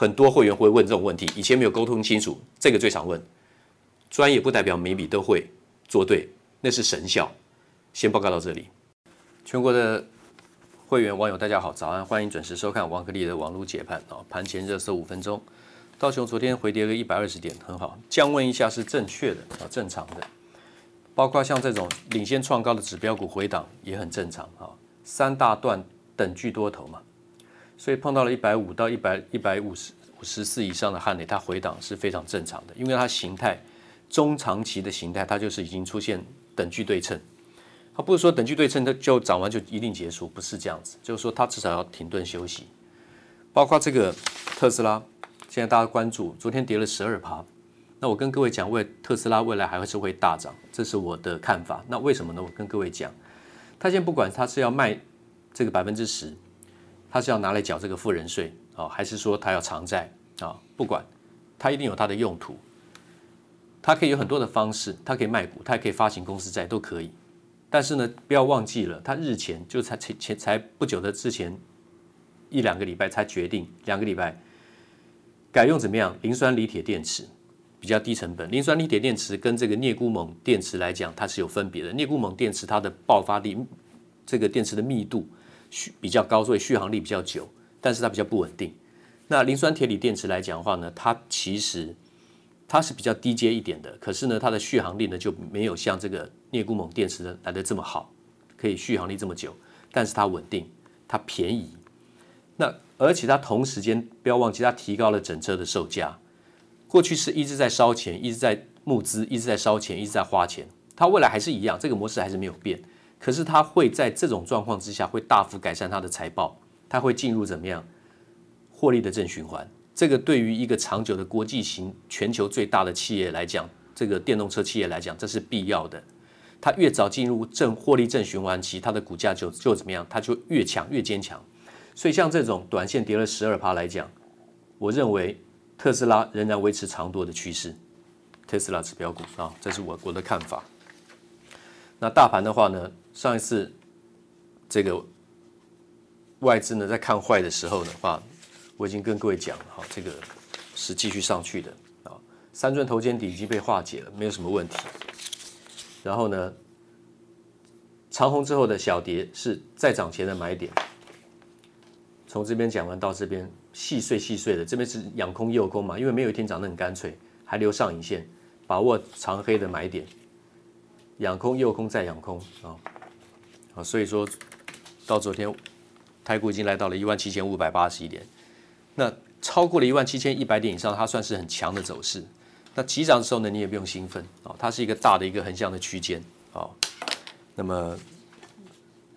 很多会员会问这种问题，以前没有沟通清楚，这个最常问。专业不代表每笔都会做对，那是神效。先报告到这里。全国的会员网友大家好，早安，欢迎准时收看王可立的网络解盘啊，盘前热搜五分钟。道琼昨天回跌个一百二十点，很好，降温一下是正确的啊，正常的。包括像这种领先创高的指标股回档也很正常啊，三大段等距多头嘛。所以碰到了一百五到一百一百五十五十四以上的汉磊，它回档是非常正常的，因为它形态中长期的形态，它就是已经出现等距对称。它不是说等距对称它就涨完就一定结束，不是这样子，就是说它至少要停顿休息。包括这个特斯拉，现在大家关注，昨天跌了十二趴。那我跟各位讲，为特斯拉未来还会是会大涨，这是我的看法。那为什么呢？我跟各位讲，他现在不管他是要卖这个百分之十。他是要拿来缴这个富人税啊，还是说他要偿债啊？不管，他一定有他的用途。他可以有很多的方式，他可以卖股，他也可以发行公司债，都可以。但是呢，不要忘记了，他日前就才前前才不久的之前一两个礼拜才决定，两个礼拜改用怎么样？磷酸锂铁电池比较低成本。磷酸锂铁电池跟这个镍钴锰电池来讲，它是有分别的。镍钴锰电池它的爆发力，这个电池的密度。续比较高，所以续航力比较久，但是它比较不稳定。那磷酸铁锂电池来讲的话呢，它其实它是比较低阶一点的，可是呢，它的续航力呢就没有像这个镍钴锰电池的来的这么好，可以续航力这么久，但是它稳定，它便宜。那而且它同时间不要忘记，它提高了整车的售价。过去是一直在烧钱，一直在募资，一直在烧钱，一直在花钱，它未来还是一样，这个模式还是没有变。可是它会在这种状况之下，会大幅改善它的财报，它会进入怎么样获利的正循环？这个对于一个长久的国际型、全球最大的企业来讲，这个电动车企业来讲，这是必要的。它越早进入正获利正循环期，它的股价就就怎么样？它就越强越坚强。所以像这种短线跌了十二趴来讲，我认为特斯拉仍然维持长多的趋势。特斯拉指标股啊，这是我我的看法。那大盘的话呢？上一次这个外资呢在看坏的时候的话，我已经跟各位讲了哈，这个是继续上去的啊，三尊头肩底已经被化解了，没有什么问题。然后呢，长红之后的小跌是再涨前的买点。从这边讲完到这边，细碎细碎的，这边是养空诱空嘛，因为没有一天涨得很干脆，还留上影线，把握长黑的买点，养空诱空再养空啊，啊，所以说到昨天，台股已经来到了一万七千五百八十一点，那超过了一万七千一百点以上，它算是很强的走势。那急涨的时候呢，你也不用兴奋啊，它是一个大的一个横向的区间啊。那么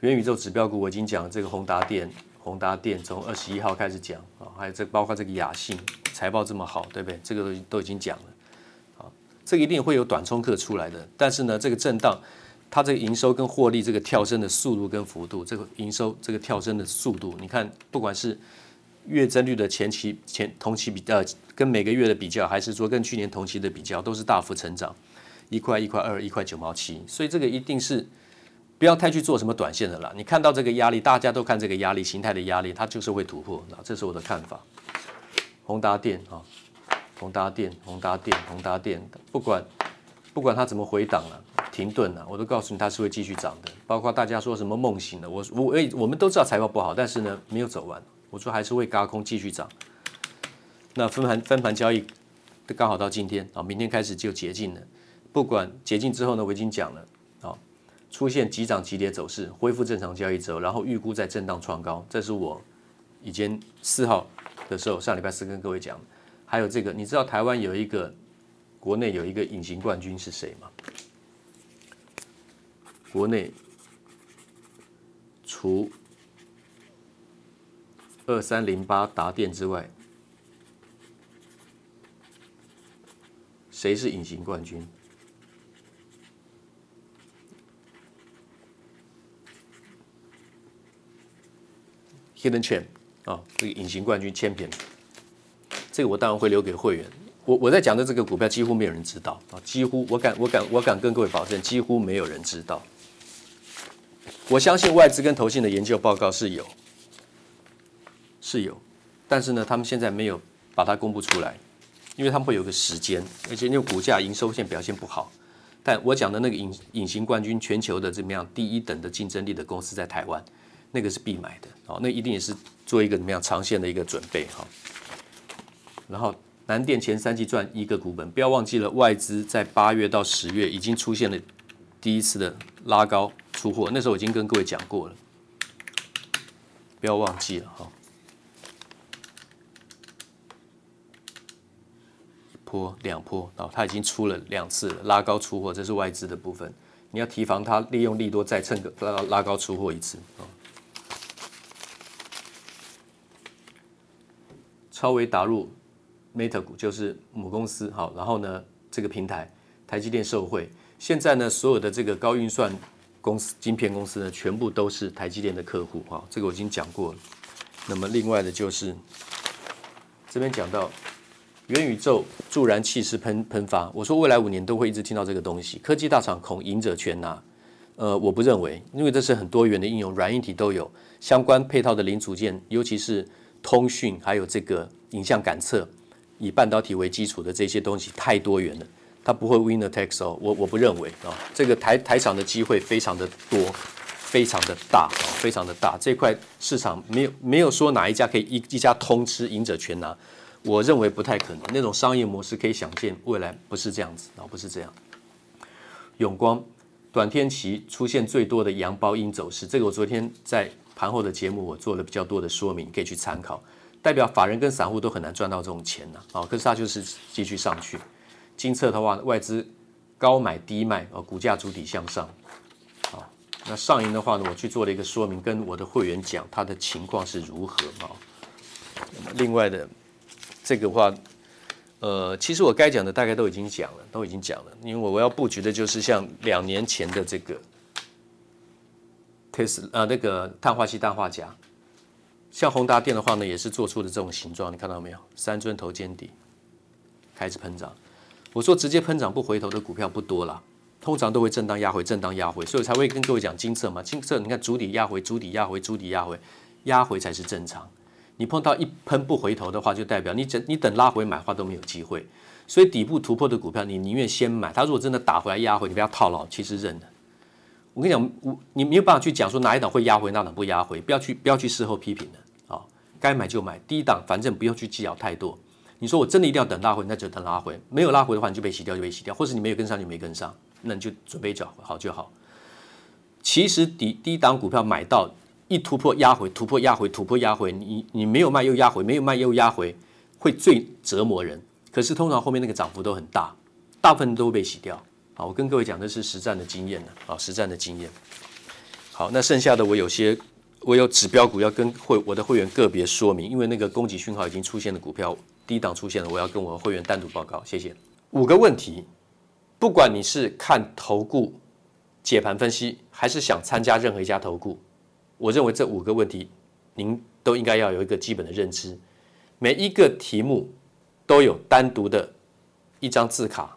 元宇宙指标股我已经讲了这个宏达电。宏达电从二十一号开始讲啊，还有这包括这个雅信财报这么好，对不对？这个都都已经讲了，这一定会有短冲客出来的。但是呢，这个震荡，它这个营收跟获利这个跳升的速度跟幅度，这个营收这个跳升的速度，你看，不管是月增率的前期前同期比呃，跟每个月的比较，还是说跟去年同期的比较，都是大幅成长，一块一块二，一块九毛七，所以这个一定是。不要太去做什么短线的了。你看到这个压力，大家都看这个压力形态的压力，它就是会突破。那这是我的看法。宏达电啊，宏达电，宏达电，宏达电，不管不管它怎么回档了、停顿了，我都告诉你它是会继续涨的。包括大家说什么梦醒了，我我诶我们都知道财报不好，但是呢没有走完，我说还是会高空继续涨。那分盘分盘交易刚好到今天啊，明天开始就解禁了。不管解禁之后呢，我已经讲了啊。出现急涨急跌走势，恢复正常交易之后，然后预估在震荡创高，这是我以前四号的时候，上礼拜四跟各位讲。还有这个，你知道台湾有一个国内有一个隐形冠军是谁吗？国内除二三零八达电之外，谁是隐形冠军？Hidden Champ 啊，这个隐形冠军千篇这个我当然会留给会员。我我在讲的这个股票几乎没有人知道啊，几乎我敢我敢我敢跟各位保证，几乎没有人知道。我相信外资跟投信的研究报告是有，是有，但是呢，他们现在没有把它公布出来，因为他们会有个时间，而且因为股价营收线表现不好。但我讲的那个隐隐形冠军，全球的怎么样第一等的竞争力的公司在台湾。那个是必买的，哦，那一定也是做一个怎么样长线的一个准备哈。然后南电前三季赚一个股本，不要忘记了外资在八月到十月已经出现了第一次的拉高出货，那时候已经跟各位讲过了，不要忘记了哈。一波两波，哦，它已经出了两次了拉高出货，这是外资的部分，你要提防它利用利多再蹭个拉拉高出货一次啊。超微打入 Meta 股就是母公司，好，然后呢，这个平台台积电受惠，现在呢，所有的这个高运算公司、晶片公司呢，全部都是台积电的客户，哈，这个我已经讲过了。那么另外的就是这边讲到元宇宙助燃气式喷喷发，我说未来五年都会一直听到这个东西，科技大厂恐赢者全拿，呃，我不认为，因为这是很多元的应用，软硬体都有相关配套的零组件，尤其是。通讯还有这个影像感测，以半导体为基础的这些东西太多元了，它不会 winner takes all。我我不认为啊，这个台台厂的机会非常的多，非常的大啊，非常的大。这块市场没有没有说哪一家可以一一家通吃，赢者全拿。我认为不太可能，那种商业模式可以想见未来不是这样子啊，不是这样。永光短天期出现最多的阳包阴走势，这个我昨天在。盘后的节目我做了比较多的说明，可以去参考。代表法人跟散户都很难赚到这种钱呢，啊，可是它就是继续上去。金策的话，外资高买低卖，啊，股价主体向上。啊，那上银的话呢，我去做了一个说明，跟我的会员讲它的情况是如何啊。另外的这个话，呃，其实我该讲的大概都已经讲了，都已经讲了，因为我要布局的就是像两年前的这个。呃，那个碳化硅、氮化镓，像宏达电的话呢，也是做出的这种形状，你看到没有？三尊头肩底开始喷涨。我说直接喷涨不回头的股票不多了，通常都会震荡压回，震荡压回，所以才会跟各位讲金色嘛。金色你看主底压回，主底压回，主底压回，压回才是正常。你碰到一喷不回头的话，就代表你等你等拉回买的话都没有机会。所以底部突破的股票，你宁愿先买。它如果真的打回来压回，你不要套牢，其实认了。我跟你讲，我你没有办法去讲说哪一档会压回，哪档不压回，不要去不要去事后批评的啊。该买就买，低档反正不用去计较太多。你说我真的一定要等拉回，那就等拉回。没有拉回的话，你就被洗掉，就被洗掉，或是你没有跟上就没跟上，那你就准备找好就好。其实低低档股票买到一突破压回，突破压回，突破压回，你你没有卖又压回，没有卖又压回，会最折磨人。可是通常后面那个涨幅都很大，大部分都会被洗掉。好，我跟各位讲的是实战的经验呢，好，实战的经验。好，那剩下的我有些。我有指标股要跟会我的会员个别说明，因为那个供给讯号已经出现的股票低档出现了，我要跟我的会员单独报告。谢谢。五个问题，不管你是看投顾解盘分析，还是想参加任何一家投顾，我认为这五个问题您都应该要有一个基本的认知。每一个题目都有单独的一张字卡，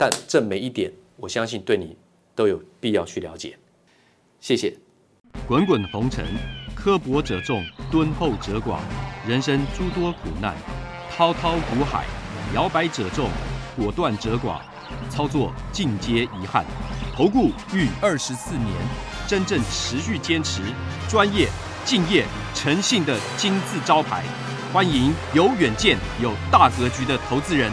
但这每一点，我相信对你都有必要去了解。谢谢。滚滚红尘，刻薄者众，敦厚者寡；人生诸多苦难，滔滔苦海，摇摆者众，果断者寡。操作尽皆遗憾。投顾逾二十四年，真正持续坚持、专业、敬业、诚信的金字招牌。欢迎有远见、有大格局的投资人